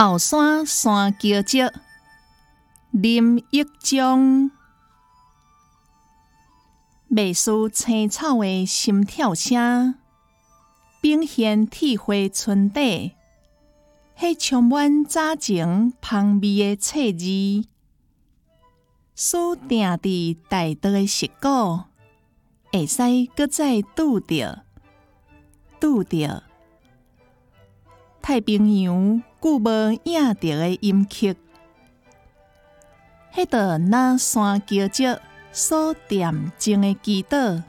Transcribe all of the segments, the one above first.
后山山桥接，林一中。未输青草的心跳声，并现体会春底，迄充满早情芳味的册字，书定伫大道的石果，会使搁再拄着，拄着太平洋久无影着的音曲，迄个那山桥接。所恬静的祈祷，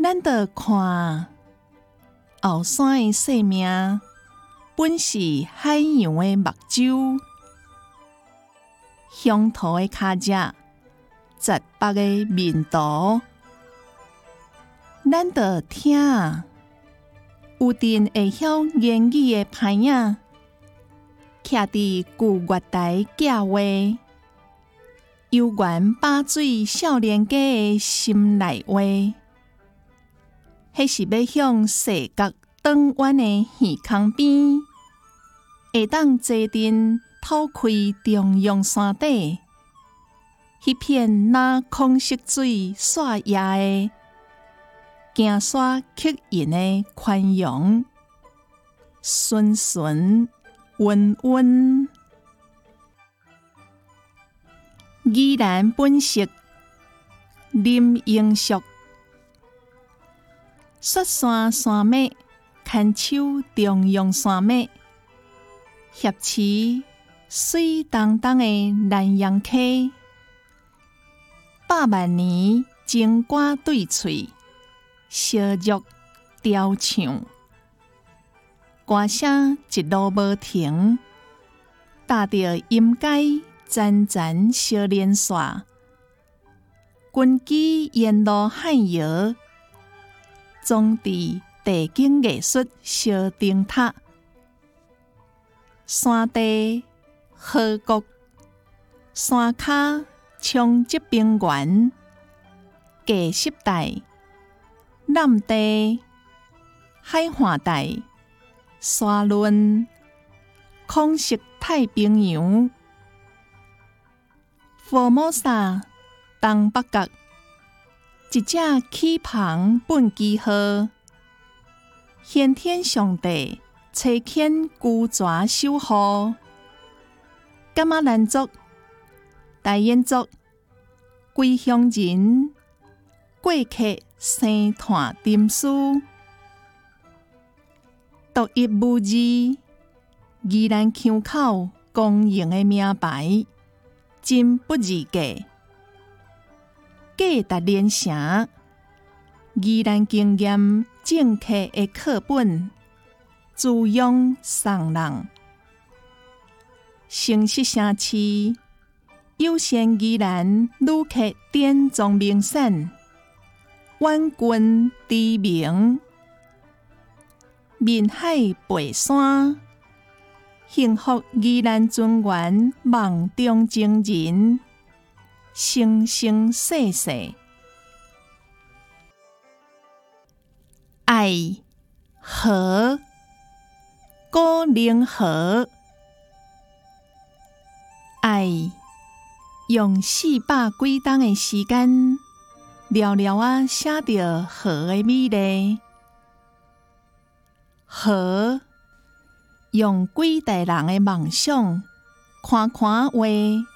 咱得看后山的生命，本是海洋的目睭，乡土的脚脚，十八个面图，咱得听有阵会晓言语的牌影，徛伫旧月台寄话。悠然把水少年家的心内话，迄是要向世角转弯的耳孔边，会当坐定透开中央山底，迄片那空色水刷牙的，行山吸引的宽容，顺顺温温。依然本色，林英淑。雪山山脉，牵手中央山脉，挟持水当当的南洋溪，百万年金瓜对翠，烧肉雕像，歌声一路无停，踏着音阶。潺潺小连线，军机沿路汉摇，总伫地景艺术小灯塔，山地河谷，山卡冲积平原，计湿带，南地海华带，沙轮，空色太平洋。佛摩萨东北角，一只气庞本记号，先天上帝车牵孤爪守护，噶玛兰族、大燕族、归乡人、贵客生团点书，独一无二，依然腔口公营的名牌。真不易过，价值连城，依然经验正客的课本，滋养上人。城市城市，有限依然旅客点钟明闪，万军低明，面海背山。幸福依然尊严，梦中情人，生生世世，爱和高灵和爱，用四百几冬的时间，寥寥啊写着和的美丽，河。用几代人的梦想，看看画，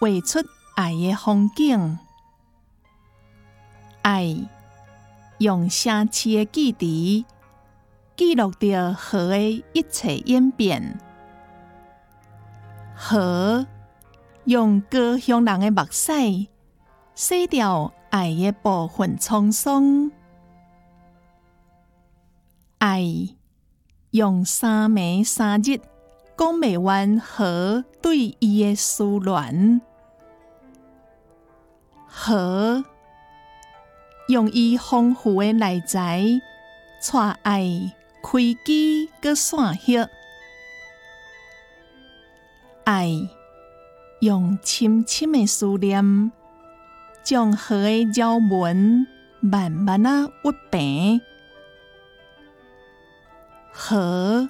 画出爱的风景。爱用城市的记忆，记录着河的一切演变。河用高乡人的目屎，洗掉爱的部分沧桑。爱。用三暝三日讲未完河对伊的思恋，河用伊丰富的内在，带爱开机搁散叶，爱用深深的思念，将河的鸟纹慢慢啊屈平。河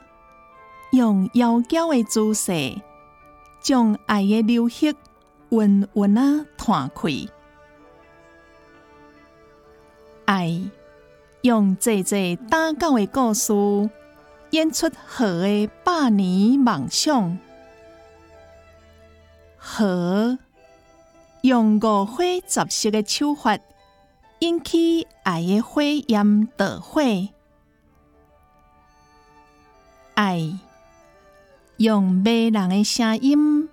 用妖娇的姿势，将爱的流血温温啊弹开。爱用这这打狗的故事，演出河的百年梦想。河用五花杂色的手法，引起爱的火焰导火。爱用迷人的声音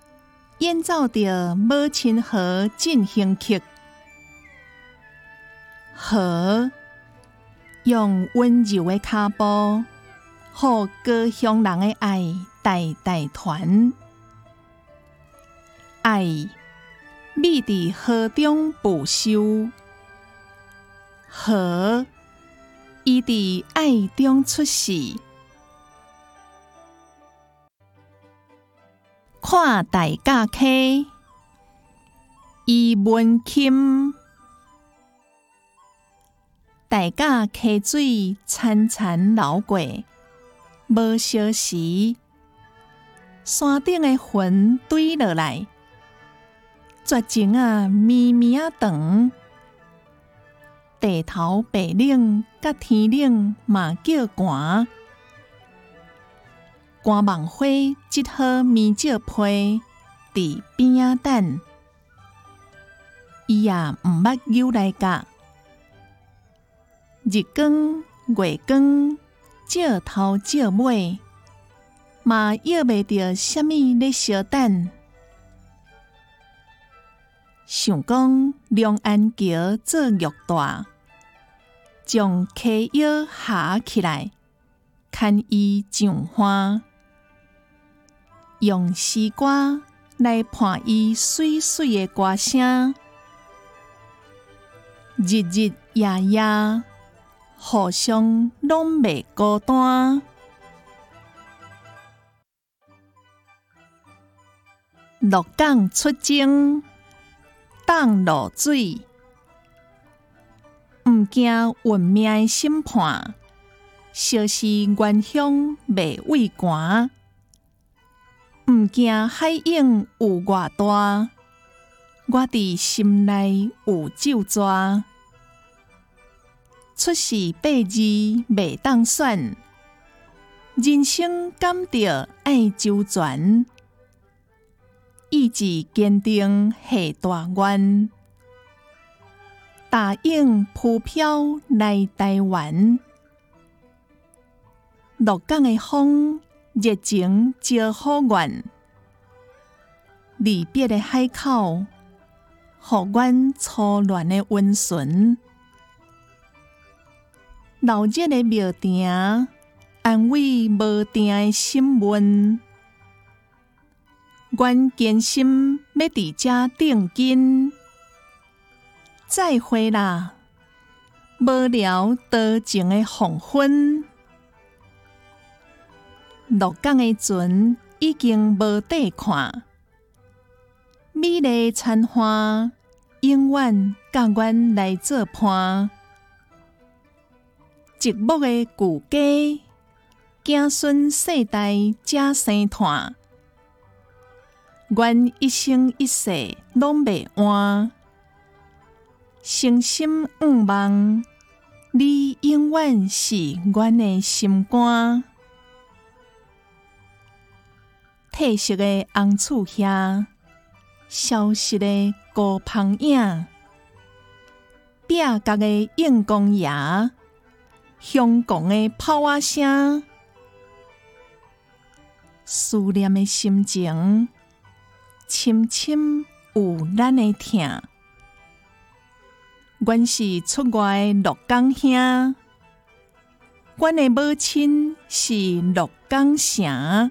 演奏着母亲河进行曲。河用温柔的脚步，和故乡人的爱代代传。爱秘伫河中不休，河伊伫爱中出世。看大家溪，伊文钦。大家溪水潺潺流过，无消时，山顶的云堆落来，绝情啊绵绵啊长，地头白冷甲天冷嘛叫寒，寒梦花一号棉照被伫边仔等，伊也毋捌又来甲。日光、月光，照头照尾，嘛约袂着虾米咧相等。想讲两岸桥做玉带，将溪腰下起来，牵伊上花，用丝瓜来伴伊水水的歌声，日日夜夜。互相拢袂孤单。六港出征，当落水，毋惊运命审判，烧死原乡未畏寒，毋惊海影有偌大，我伫心内有咒抓。出世八字未当选，人生感着爱周全，意志坚定系大愿，大影铺飘来台湾，鹿港的风热情招好愿，离别的海口，互阮初恋的温存。老热的庙埕，安慰无定的心温。阮坚心要伫遮定根。再会啦，无聊多情的黄昏。落港的船已经无底看，美丽残花永远甲阮来作伴。寂寞的旧家，子孙世代才生团。愿一生一世拢袂换，诚心愿望，你永远是阮的心肝。褪色的红厝下，消失的孤芳影，壁角的映光爷。香港的炮啊声，思念的心情，深深有咱的疼。阮是出外鹿港乡，阮的母亲是鹿港城。